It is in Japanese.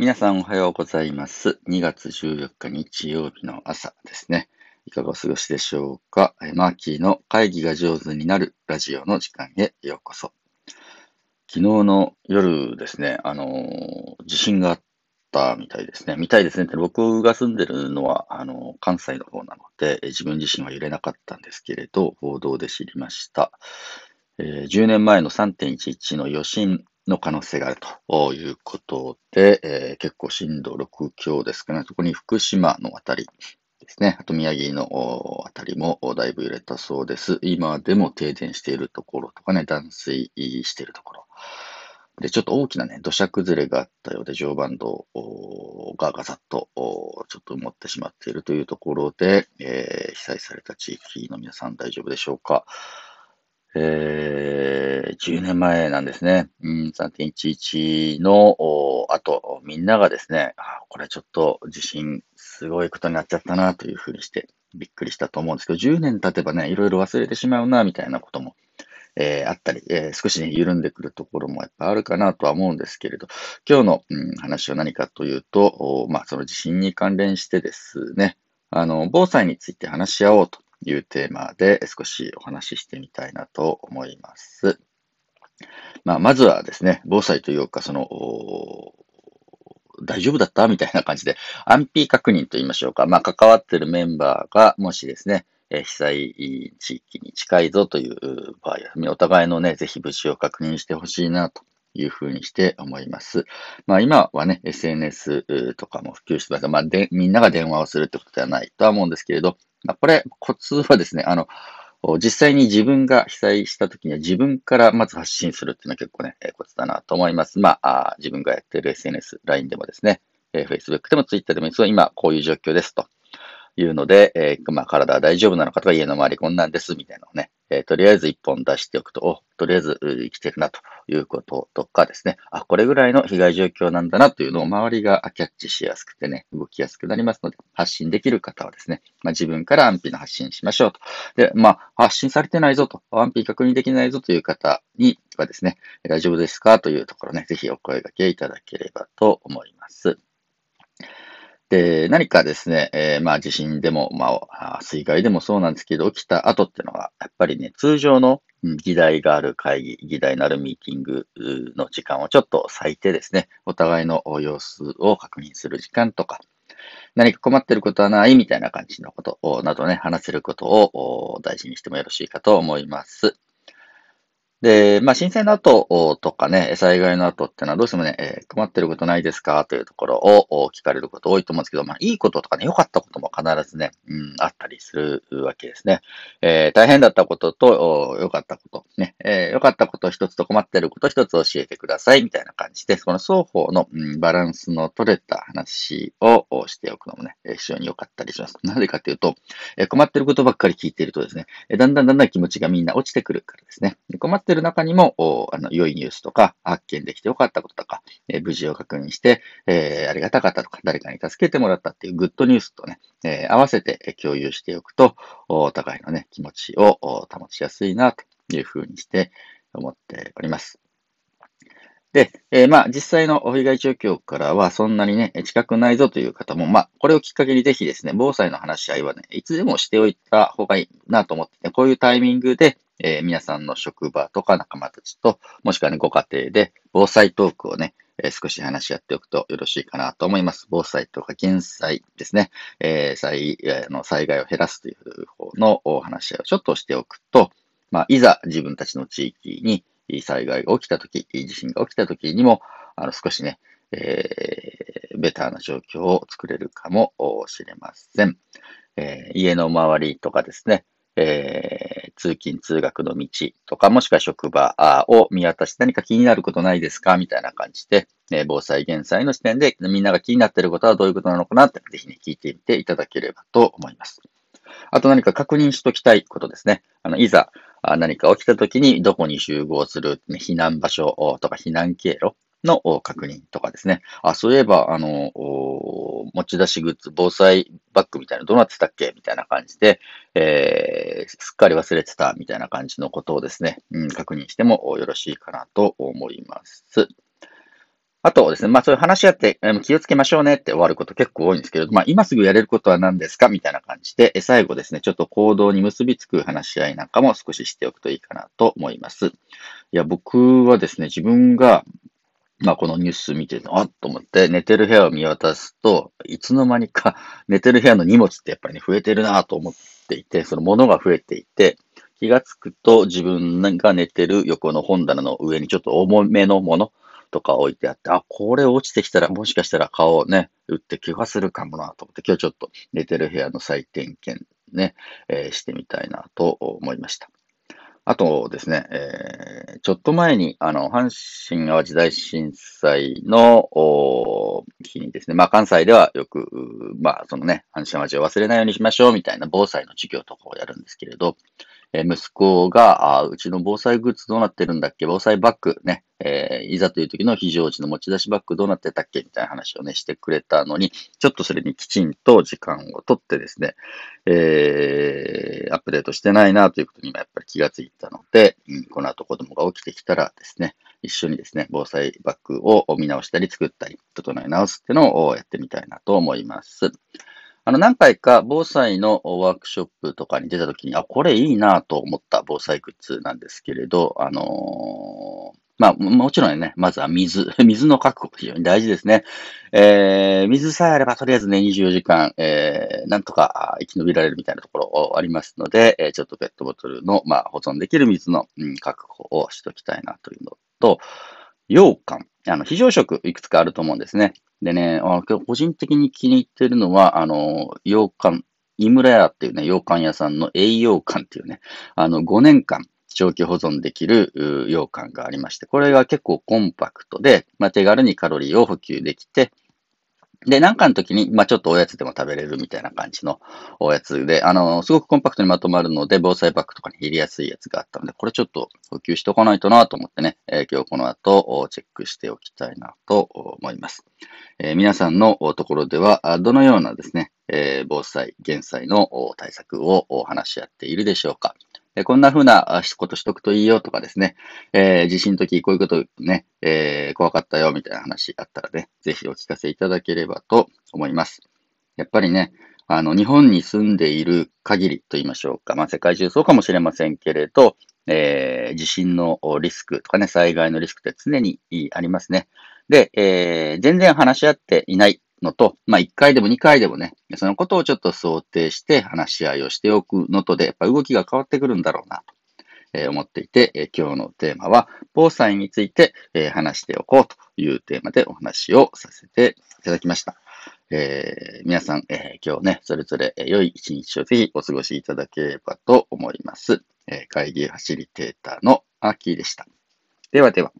皆さんおはようございます。2月14日日曜日の朝ですね。いかがお過ごしでしょうか？マーキーの会議が上手になるラジオの時間へようこそ。昨日の夜ですね、あの地震があったみたいですね。みたいですねって、僕が住んでるのは、あの関西の方なので、自分自身は揺れなかったんですけれど、報道で知りました。えー10年前の3.11の余震の可能性があるということで、えー結構震度6強ですかね。特に福島のあたりですね。あと宮城のおあたりもだいぶ揺れたそうです。今でも停電しているところとかね、断水しているところ。で、ちょっと大きなね、土砂崩れがあったようで、常磐道がガサッとちょっと埋もってしまっているというところで、えー被災された地域の皆さん大丈夫でしょうか。えー、10年前なんですね。うん、3.11の後、みんながですね、あこれちょっと地震すごいことになっちゃったなというふうにしてびっくりしたと思うんですけど、10年経てばね、いろいろ忘れてしまうなみたいなことも、えーあったり、えー少しね、緩んでくるところもやっぱあるかなとは思うんですけれど、今日の、うん、話は何かというと、まあ、その地震に関連してですね、あの、防災について話し合おうというテーマで少しお話ししてみたいなと思います。まあ、まずはですね、防災というか、その、大丈夫だったみたいな感じで、安否確認と言いましょうか。まあ、関わっているメンバーが、もしですね、え被災地域に近いぞという場合は、お互いのね、ぜひ無事を確認してほしいなというふうにして思います。まあ今はね、SNS とかも普及してます。まあで、みんなが電話をするってことではないとは思うんですけれど、これ、コツはですね、あの、実際に自分が被災した時には自分からまず発信するっていうのは結構ね、コツだなと思います。まあ、自分がやってる SNS、LINE でもですね、Facebook でも Twitter でもいつも今こういう状況ですと。いうので、えまあ、体は大丈夫なのかとか、家の周りこんなんです、みたいなのをね、えーとりあえず一本出しておくと、お、とりあえず生きてるなということとかですね、あ、これぐらいの被害状況なんだなというのを周りがキャッチしやすくてね、動きやすくなりますので、発信できる方はですね、まあ、自分から安否の発信しましょうと。で、まあ、発信されてないぞと、安否確認できないぞという方にはですね、大丈夫ですかというところね、ぜひお声掛けいただければと思います。で、何かですね、えーまあ地震でも、まあ、水害でもそうなんですけど、起きた後っていうのは、やっぱりね、通常の議題がある会議、議題のあるミーティングの時間をちょっと割いてですね、お互いの様子を確認する時間とか、何か困ってることはないみたいな感じのことなどね、話せることを大事にしてもよろしいかと思います。で、まあ、震災の後とかね、災害の後ってのはどうしてもね、えー困ってることないですかというところを聞かれること多いと思うんですけど、まあ、いいこととかね、良かったことも必ずね、うん、あったりするわけですね。えー大変だったことと、良かったこと、ね、えー良かったこと一つと困ってること一つ教えてください、みたいな感じで、その双方の、うん、バランスの取れた話をしておくのもね、非常に良かったりします。なぜかというと、え困ってることばっかり聞いているとですね、だんだんだんだん気持ちがみんな落ちてくるからですね。困ってる中にも、おあの、良いニュースとか、発見できて良かったこととか、えー無事を確認して、えーありがたかったとか、誰かに助けてもらったっていうグッドニュースとね、えー合わせて共有しておくと、お互いのね、気持ちを保ちやすいな、というふうにして思っております。で、えーまあ、実際の被害状況からはそんなにね、近くないぞという方も、まあ、これをきっかけにぜひですね、防災の話し合いはね、いつでもしておいた方がいいなと思ってて、こういうタイミングで、えー皆さんの職場とか仲間たちと、もしくはね、ご家庭で防災トークをね、えー少し話し合っておくとよろしいかなと思います。防災とか減災ですね。えー災えーの災害を減らすという方のお話し合いをちょっとしておくと、まあ、いざ自分たちの地域に災害が起きたとき、地震が起きたときにも、あの少しね、えーベターな状況を作れるかもしれません。えー家の周りとかですね、えー通勤通学の道とか、もしくは職場を見渡して何か気になることないですかみたいな感じで、え防災減災の視点でみんなが気になっていることはどういうことなのかなって、ぜひね、聞いてみていただければと思います。あと何か確認しときたいことですね。あの、いざ何か起きた時にどこに集合する、避難場所とか避難経路の確認とかですね。あ、そういえば、あの、持ち出しグッズ、防災バッグみたいなどうなってたっけ？みたいな感じで、えー、すっかり忘れてたみたいな感じのことをですね、うん、確認してもよろしいかなと思います。あとですね、まあそういう話し合って気をつけましょうねって終わること結構多いんですけど、まあ今すぐやれることは何ですか？みたいな感じで、最後ですね、ちょっと行動に結びつく話し合いなんかも少ししておくといいかなと思います。いや、僕はですね、自分がまあこのニュース見て、あっと思って寝てる部屋を見渡すと、いつの間にか寝てる部屋の荷物ってやっぱりね、増えてるなと思っていて、その物が増えていて、気がつくと自分が寝てる横の本棚の上にちょっと重めのものとか置いてあって、あ、これ落ちてきたらもしかしたら顔をね、打って怪我するかもなと思って、今日ちょっと寝てる部屋の再点検ね、えー、してみたいなと思いました。あとですね、え、ちょっと前に、あの、阪神淡路大震災の日にですね、まあ関西ではよく、まあそのね、阪神淡路を忘れないようにしましょうみたいな防災の授業とかをやるんですけれど、え息子が、あうちの防災グッズどうなってるんだっけ？防災バッグね、えー、いざという時の非常時の持ち出しバッグどうなってたっけ？みたいな話をね、してくれたのに、ちょっとそれにきちんと時間をとってですね、えー、アップデートしてないなということに今やっぱり気がついたので、うん、この後子供が起きてきたらですね、一緒にですね、防災バッグを見直したり作ったり、整え直すっていうのをやってみたいなと思います。あの、何回か防災のワークショップとかに出たときに、あ、これいいなと思った防災グッズなんですけれど、あのー、まあ、もちろんね、まずは水。水の確保、非常に大事ですね。えー、水さえあれば、とりあえずね、24時間、えー、なんとか生き延びられるみたいなところありますので、えー、ちょっとペットボトルの、まあ、保存できる水の、うん、確保をしときたいなというのと、羊羹。あの、非常食いくつかあると思うんですね。でね、あ個人的に気に入ってるのは、あの、羊羹、井村屋っていうね、洋館屋さんの栄養館っていうね、あの、5年間長期保存できる洋館がありまして、これが結構コンパクトで、まあ、手軽にカロリーを補給できて、で、なんかの時に、まあちょっとおやつでも食べれるみたいな感じのおやつで、あの、すごくコンパクトにまとまるので、防災バッグとかに入れやすいやつがあったので、これちょっと補給しておかないとなと思ってね、えー、今日この後チェックしておきたいなと思います。えー、皆さんのところでは、どのようなですね、えー、防災、減災の対策を話し合っているでしょうか。こんな風なことしとくといいよとかですね、えー、地震の時こういうことね、えー、怖かったよみたいな話あったらね、ぜひお聞かせいただければと思います。やっぱりね、あの、日本に住んでいる限りと言いましょうか。まあ、世界中そうかもしれませんけれど、えー、地震のリスクとかね、災害のリスクって常にありますね。で、えー、全然話し合っていないのと、まあ、1回でも2回でもね、そのことをちょっと想定して話し合いをしておくのとで、やっぱ動きが変わってくるんだろうなと。え思っていて、え今日のテーマは、防災について、え話しておこうというテーマでお話をさせていただきました。えー、皆さん、えー、今日ね、それぞれ良い一日をぜひお過ごしいただければと思います。え、会議ファシリテーターのアキーでした。ではでは。